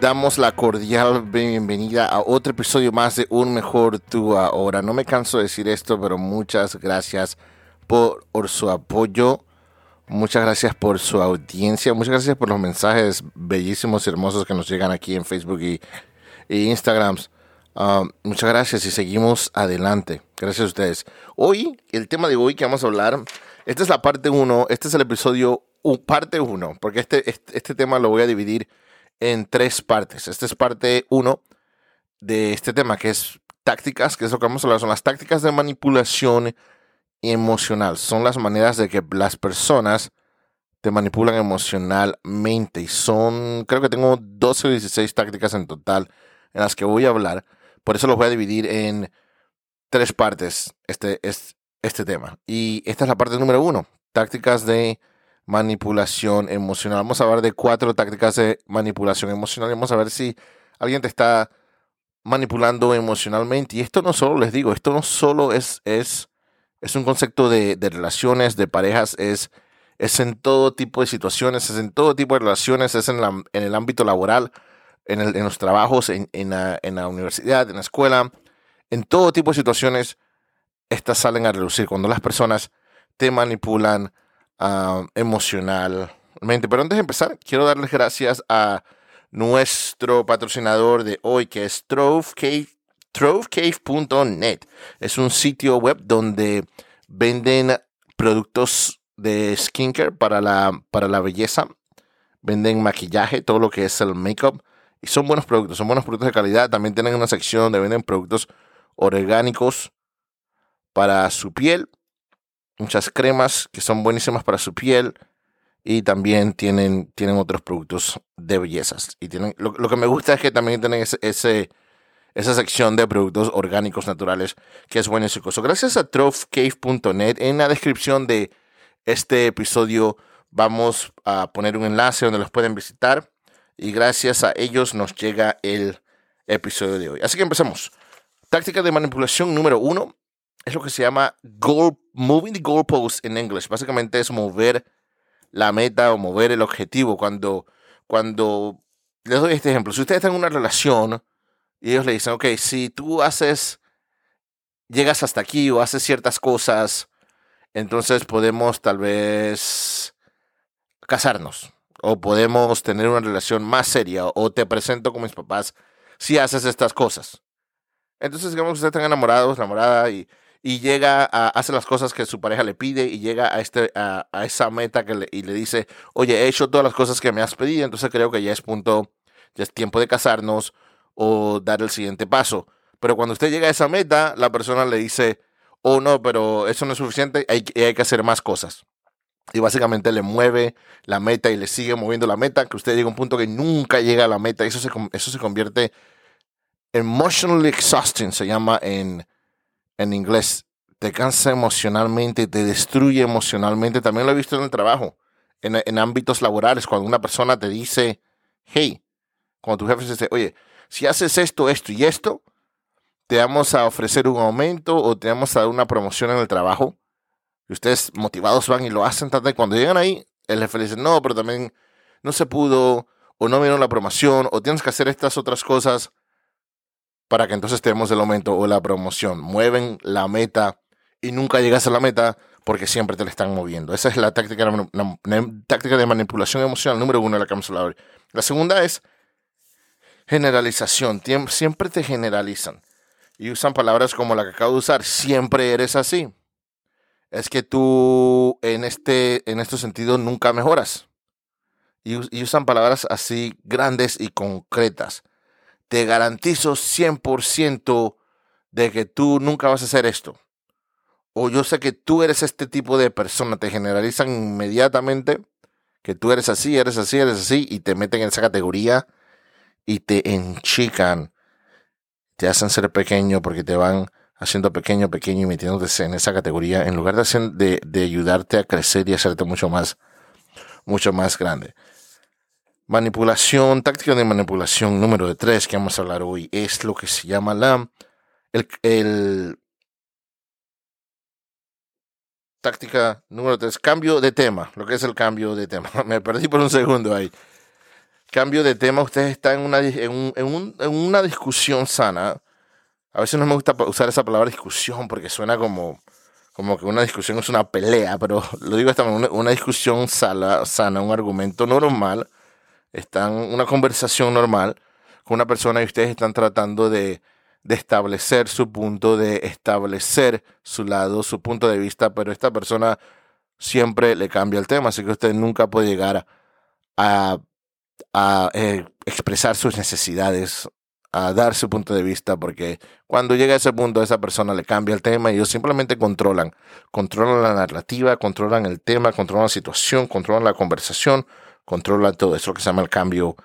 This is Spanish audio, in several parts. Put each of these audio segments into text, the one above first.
Damos la cordial bienvenida a otro episodio más de Un Mejor Tú Ahora. No me canso de decir esto, pero muchas gracias por, su apoyo. Muchas gracias por su audiencia. Muchas gracias por los mensajes bellísimos y hermosos que nos llegan aquí en Facebook y, Instagram. Um, muchas gracias y seguimos adelante. Gracias a ustedes. Hoy, el tema de hoy que vamos a hablar, esta es la parte 1, este es el episodio parte 1, porque este, este, este tema lo voy a dividir en tres partes. Esta es parte uno de este tema, que es tácticas, que es lo que vamos a hablar, son las tácticas de manipulación emocional. Son las maneras de que las personas te manipulan emocionalmente. Y son, creo que tengo 12 o 16 tácticas en total en las que voy a hablar. Por eso los voy a dividir en tres partes, este, este, este tema. Y esta es la parte número uno, tácticas de manipulación emocional. Vamos a hablar de cuatro tácticas de manipulación emocional. Vamos a ver si alguien te está manipulando emocionalmente. Y esto no solo, les digo, esto no solo es, es, es un concepto de, relaciones, de parejas, es, es en todo tipo de situaciones, es en todo tipo de relaciones, es en, la, en el ámbito laboral, en, en los trabajos, en, en, la, en la universidad, en la escuela, en todo tipo de situaciones, estas salen a reducir. Cuando las personas te manipulan emocionalmente. Pero antes de empezar, quiero darles gracias a nuestro patrocinador de hoy, que es TroveCave. TroveCave.net es un sitio web donde venden productos de skincare para la, para la belleza. Venden maquillaje, todo lo que es el makeup. Y son buenos productos, son buenos productos de calidad. También tienen una sección donde venden productos orgánicos para su piel muchas cremas que son buenísimas para su piel y también tienen, tienen otros productos de bellezas. Y tienen, lo, que me gusta es que también tienen ese, esa sección de productos orgánicos naturales que es buenísimo. Gracias a tropecave.net, en la descripción de este episodio vamos a poner un enlace donde los pueden visitar y gracias a ellos nos llega el episodio de hoy. Así que empecemos. Táctica de manipulación número uno es lo que se llama goal, moving the goalpost en inglés. Básicamente es mover la meta o mover el objetivo. Cuando, cuando, les doy este ejemplo, si ustedes están en una relación y ellos le dicen, ok, si tú haces, llegas hasta aquí o haces ciertas cosas, entonces podemos tal vez casarnos o podemos tener una relación más seria o te presento con mis papás si haces estas cosas. Entonces, digamos que ustedes están enamorados, enamorada y y llega a hacer las cosas que su pareja le pide y llega a, este, a, esa meta que y le dice, oye, he hecho todas las cosas que me has pedido, entonces creo que ya es punto, ya es tiempo de casarnos o dar el siguiente paso. Pero cuando usted llega a esa meta, la persona le dice, oh no, pero eso no es suficiente, hay, hay que hacer más cosas. Y básicamente le mueve la meta y le sigue moviendo la meta, que usted llega a un punto que nunca llega a la meta. Eso se, eso se convierte emotionally exhausting, se llama en, en inglés, te cansa emocionalmente, te destruye emocionalmente. También lo he visto en el trabajo, en, ámbitos laborales, cuando una persona te dice, hey, cuando tu jefe dice, oye, si haces esto, esto y esto, te vamos a ofrecer un aumento o te vamos a dar una promoción en el trabajo. Y ustedes motivados van y lo hacen. Cuando llegan ahí, el jefe le dice, no, pero también no se pudo, o no vieron la promoción, o tienes que hacer estas otras cosas para que entonces tenemos el aumento o la promoción. Mueven la meta y nunca llegas a la meta porque siempre te la están moviendo. Esa es la táctica, táctica de manipulación emocional número uno de la que vamos a hablar. La segunda es generalización. Siempre te generalizan y usan palabras como la que acabo de usar. Siempre eres así. Es que tú en este, en este sentido nunca mejoras. y usan palabras así grandes y concretas te garantizo 100% de que tú nunca vas a hacer esto. O yo sé que tú eres este tipo de persona, te generalizan inmediatamente que tú eres así, eres así, eres así, y te meten en esa categoría y te enchican, te hacen ser pequeño porque te van haciendo pequeño, pequeño y metiéndote en esa categoría en lugar de, de, de ayudarte a crecer y hacerte mucho más, mucho más grande. Manipulación, táctica de manipulación número de tres que vamos a hablar hoy es lo que se llama la el, táctica número tres, cambio de tema, lo que es el cambio de tema. Me perdí por un segundo ahí. cambio de tema, ustedes están en una, en, en una discusión sana. A veces no me gusta usar esa palabra discusión porque suena como, como que una discusión es una pelea, pero lo digo esta una, una discusión sana, sana, un argumento normal. Están una conversación normal con una persona y ustedes están tratando de, de establecer su punto, de establecer su lado, su punto de vista, pero esta persona siempre le cambia el tema, así que usted nunca puede llegar a, a eh, expresar sus necesidades, a dar su punto de vista, porque cuando llega a ese punto, esa persona le cambia el tema y ellos simplemente controlan, controlan la narrativa, controlan el tema, controlan la situación, controlan la conversación, controlan todo eso que se llama el cambio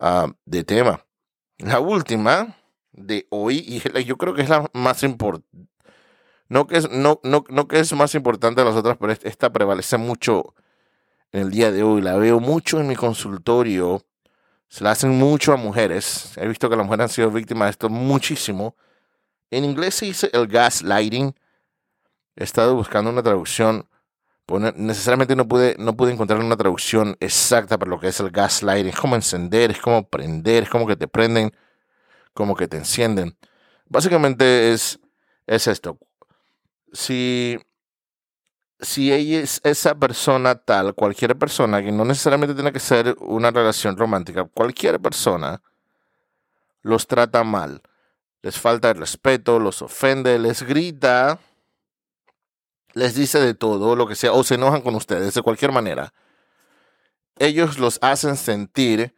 ah, de tema. La última de hoy, y yo creo que es la más importante, no no, no, no que es más importante de las otras, pero esta prevalece mucho en el día de hoy. La veo mucho en mi consultorio. Se la hacen mucho a mujeres. He visto que las mujeres han sido víctimas de esto muchísimo. En inglés se dice el gaslighting. He estado buscando una traducción. Pues necesariamente no pude, no pude encontrar una traducción exacta para lo que es el gaslighting. Es como encender, es como prender, es como que te prenden, como que te encienden. Básicamente es, es esto si, si ella es esa persona tal, cualquier persona, que no necesariamente tiene que ser una relación romántica, cualquier persona los trata mal, les falta el respeto, los ofende, les grita, les dice de todo, lo que sea, o se enojan con ustedes de cualquier manera, ellos los hacen sentir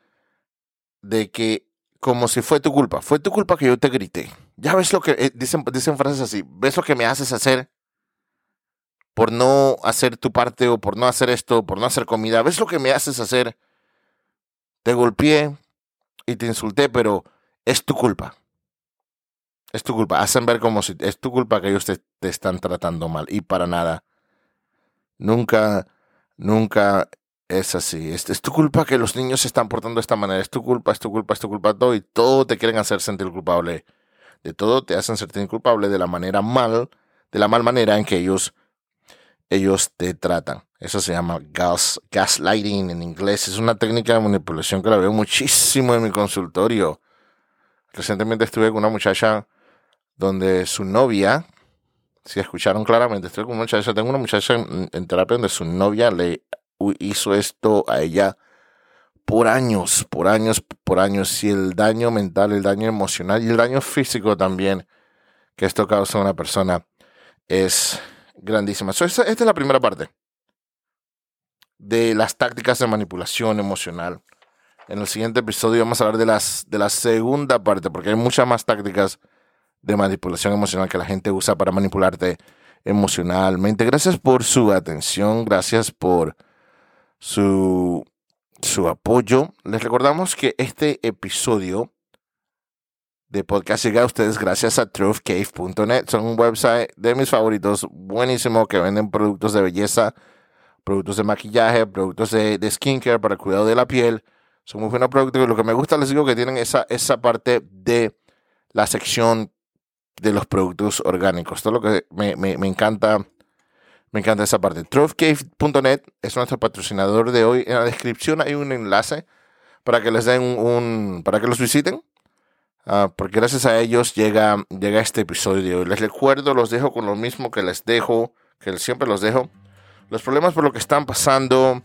de que como si fue tu culpa, fue tu culpa que yo te grité ya ves lo que eh, dicen, dicen frases así, ves lo que me haces hacer por no hacer tu parte o por no hacer esto, por no hacer comida, ves lo que me haces hacer. Te golpeé y te insulté, pero es tu culpa. Es tu culpa. Hacen ver como si es tu culpa que ellos te, te están tratando mal y para nada. Nunca, nunca es así. Es, es, tu culpa que los niños se están portando de esta manera. Es tu culpa, es tu culpa, es tu culpa todo y todo te quieren hacer sentir culpable de todo te hacen sentir culpable de la manera mal, de la mal manera en que ellos, ellos te tratan. Eso se llama gas, gaslighting en inglés. Es una técnica de manipulación que la veo muchísimo en mi consultorio. Recientemente estuve con una muchacha donde su novia, si escucharon claramente, estuve con una muchacha, tengo una muchacha en, terapia donde su novia le hizo esto a ella por años, por años, por años. Y el daño mental, el daño emocional y el daño físico también que esto causa a una persona es grandísima. esta, es la primera parte de las tácticas de manipulación emocional. En el siguiente episodio vamos a hablar de, las, de la segunda parte, porque hay muchas más tácticas de manipulación emocional que la gente usa para manipularte emocionalmente. Gracias por su atención, gracias por su su apoyo. Les recordamos que este episodio de podcast llega a ustedes gracias a truthcave.net. Son un website de mis favoritos, buenísimo, que venden productos de belleza, productos de maquillaje, productos de, skincare para el cuidado de la piel. Son muy buenos productos. Lo que me gusta, les digo, que tienen esa, esa parte de la sección de los productos orgánicos. Todo lo que me, me, me encanta me encanta esa parte. Truthcave.net es nuestro patrocinador de hoy. En la descripción hay un enlace para que les den un, para que los visiten. Uh, porque gracias a ellos llega, llega este episodio. Les recuerdo, los dejo con lo mismo que les dejo, que siempre los dejo. Los problemas por lo que están pasando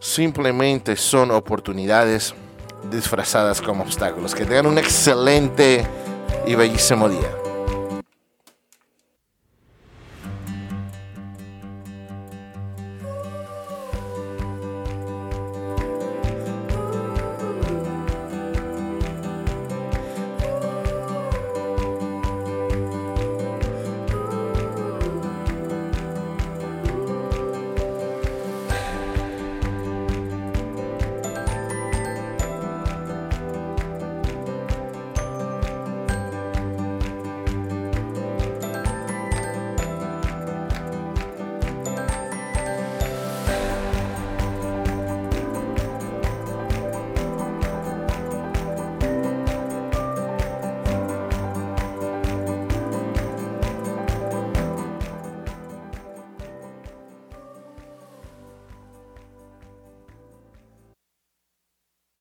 simplemente son oportunidades disfrazadas como obstáculos. Que tengan un excelente y bellísimo día.